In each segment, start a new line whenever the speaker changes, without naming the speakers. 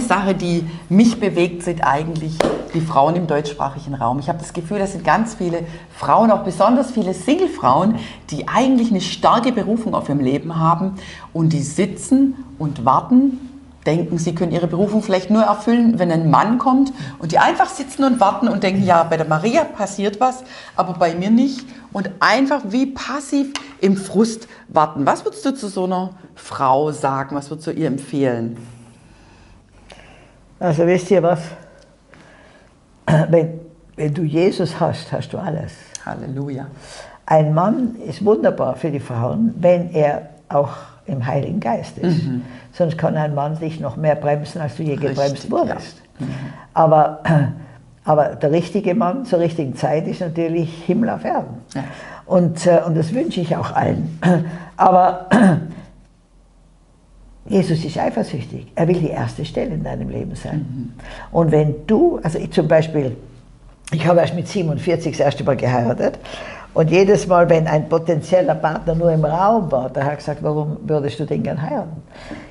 Sache, die mich bewegt, sind eigentlich die Frauen im deutschsprachigen Raum. Ich habe das Gefühl, das sind ganz viele Frauen, auch besonders viele Single-Frauen, die eigentlich eine starke Berufung auf ihrem Leben haben und die sitzen und warten, denken, sie können ihre Berufung vielleicht nur erfüllen, wenn ein Mann kommt und die einfach sitzen und warten und denken, ja, bei der Maria passiert was, aber bei mir nicht und einfach wie passiv im Frust warten. Was würdest du zu so einer Frau sagen? Was würdest du ihr empfehlen?
Also wisst ihr was? Wenn, wenn du Jesus hast, hast du alles.
Halleluja.
Ein Mann ist wunderbar für die Frauen, wenn er auch im Heiligen Geist ist. Mhm. Sonst kann ein Mann dich noch mehr bremsen, als du je Richtig, gebremst wurdest. Ja. Mhm. Aber, aber der richtige Mann zur richtigen Zeit ist natürlich Himmel auf Erden. Ja. Und, äh, und das wünsche ich auch allen. Aber Jesus ist eifersüchtig. Er will die erste Stelle in deinem Leben sein. Mhm. Und wenn du, also ich zum Beispiel, ich habe erst mit 47 das erste Mal geheiratet und jedes Mal, wenn ein potenzieller Partner nur im Raum war, da hat er gesagt, warum würdest du den gern heiraten?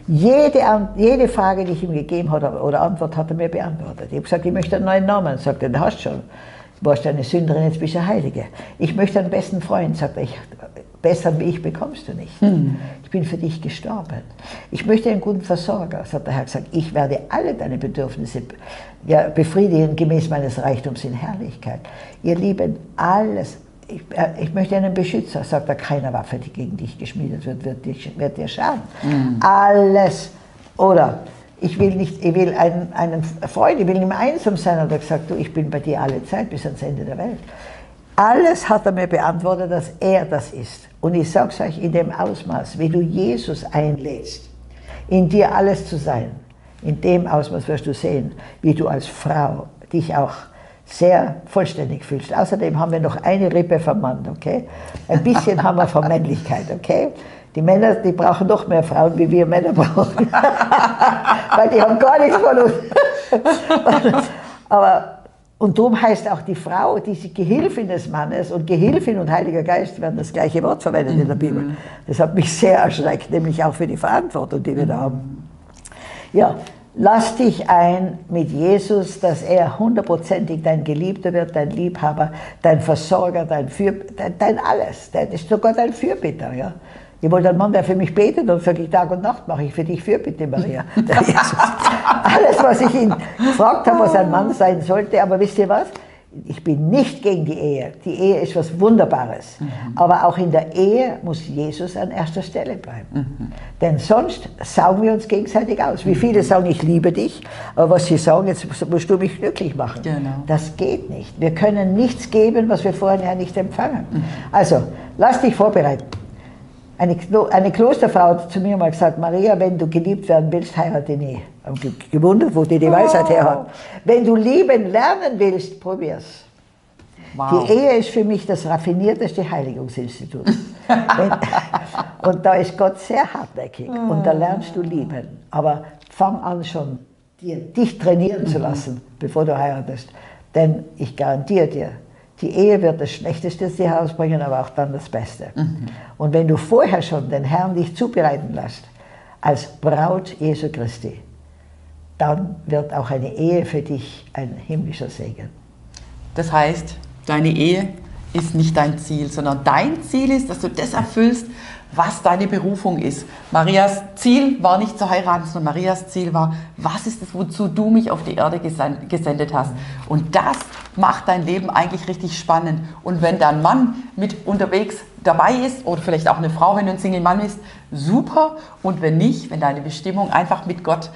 Jede, jede Frage, die ich ihm gegeben habe oder Antwort, hat er mir beantwortet. Ich habe gesagt, ich möchte einen neuen Namen. Er sagte, den hast du schon. Du warst eine Sünderin, jetzt bist du eine Heilige. Ich möchte einen besten Freund, sagt er. Ich, besser wie ich bekommst du nicht. Hm. Ich bin für dich gestorben. Ich möchte einen guten Versorger, hat der Herr gesagt. Ich werde alle deine Bedürfnisse ja, befriedigen gemäß meines Reichtums in Herrlichkeit. Ihr Lieben, alles ich, äh, ich, möchte einen Beschützer, sagt er, keine Waffe, die gegen dich geschmiedet wird, wird, dich, wird dir schaden. Mhm. Alles. Oder ich will nicht, ich will einen, einen Freund, ich will nicht mehr einsam sein, hat er gesagt, du, ich bin bei dir alle Zeit bis ans Ende der Welt. Alles hat er mir beantwortet, dass er das ist. Und ich sage es euch in dem Ausmaß, wie du Jesus einlädst, in dir alles zu sein, in dem Ausmaß wirst du sehen, wie du als Frau dich auch sehr vollständig fühlst. Außerdem haben wir noch eine Rippe vom Mann, okay? Ein bisschen haben wir von Männlichkeit, okay? Die Männer, die brauchen noch mehr Frauen, wie wir Männer brauchen. Weil die haben gar nichts von uns. Aber, und darum heißt auch die Frau, diese Gehilfin des Mannes und Gehilfin und Heiliger Geist werden das gleiche Wort verwendet in der Bibel. Mhm. Das hat mich sehr erschreckt, nämlich auch für die Verantwortung, die wir da haben. Ja, Lass dich ein mit Jesus, dass er hundertprozentig dein Geliebter wird, dein Liebhaber, dein Versorger, dein, für, dein, dein alles. Der ist sogar dein Fürbitter. Ja? Ich wollte einen Mann, der für mich betet und sage ich Tag und Nacht mache ich für dich Fürbitte, Maria. Alles, was ich ihn gefragt habe, was ein Mann sein sollte. Aber wisst ihr was? ich bin nicht gegen die Ehe. Die Ehe ist was Wunderbares. Mhm. Aber auch in der Ehe muss Jesus an erster Stelle bleiben. Mhm. Denn sonst saugen wir uns gegenseitig aus. Wie viele sagen, ich liebe dich, aber was sie sagen, jetzt musst du mich glücklich machen. Genau. Das geht nicht. Wir können nichts geben, was wir vorher nicht empfangen. Mhm. Also, lass dich vorbereiten. Eine, eine Klosterfrau hat zu mir mal gesagt, Maria, wenn du geliebt werden willst, heirate nie. Ich gewundert, wo die die Weisheit her hat. Wenn du lieben lernen willst, probier's. Wow. Die Ehe ist für mich das raffinierteste Heiligungsinstitut. und da ist Gott sehr hartnäckig und da lernst du lieben. Aber fang an schon, dir, dich trainieren zu lassen, bevor du heiratest. Denn ich garantiere dir, die Ehe wird das Schlechteste aus dir herausbringen, aber auch dann das Beste. Mhm. Und wenn du vorher schon den Herrn dich zubereiten lässt, als Braut Jesu Christi, dann wird auch eine Ehe für dich ein himmlischer Segen.
Das heißt, deine Ehe ist nicht dein Ziel, sondern dein Ziel ist, dass du das erfüllst, was deine Berufung ist. Marias Ziel war nicht zu heiraten, sondern Marias Ziel war, was ist es, wozu du mich auf die Erde gesendet hast. Und das macht dein Leben eigentlich richtig spannend. Und wenn dein Mann mit unterwegs dabei ist, oder vielleicht auch eine Frau, wenn du ein Single-Mann bist, super. Und wenn nicht, wenn deine Bestimmung einfach mit Gott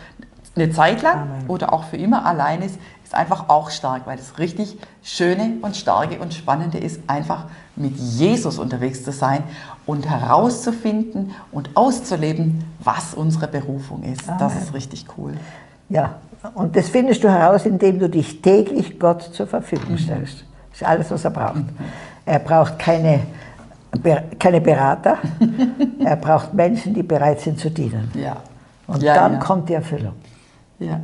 eine Zeit lang Amen. oder auch für immer allein ist, ist einfach auch stark, weil das richtig Schöne und Starke und Spannende ist, einfach mit Jesus unterwegs zu sein und herauszufinden und auszuleben, was unsere Berufung ist. Amen. Das ist richtig cool.
Ja, und das findest du heraus, indem du dich täglich Gott zur Verfügung mhm. stellst. Das ist alles, was er braucht. Mhm. Er braucht keine, keine Berater, er braucht Menschen, die bereit sind zu dienen. Ja. Und ja, dann ja. kommt die Erfüllung.
Ja.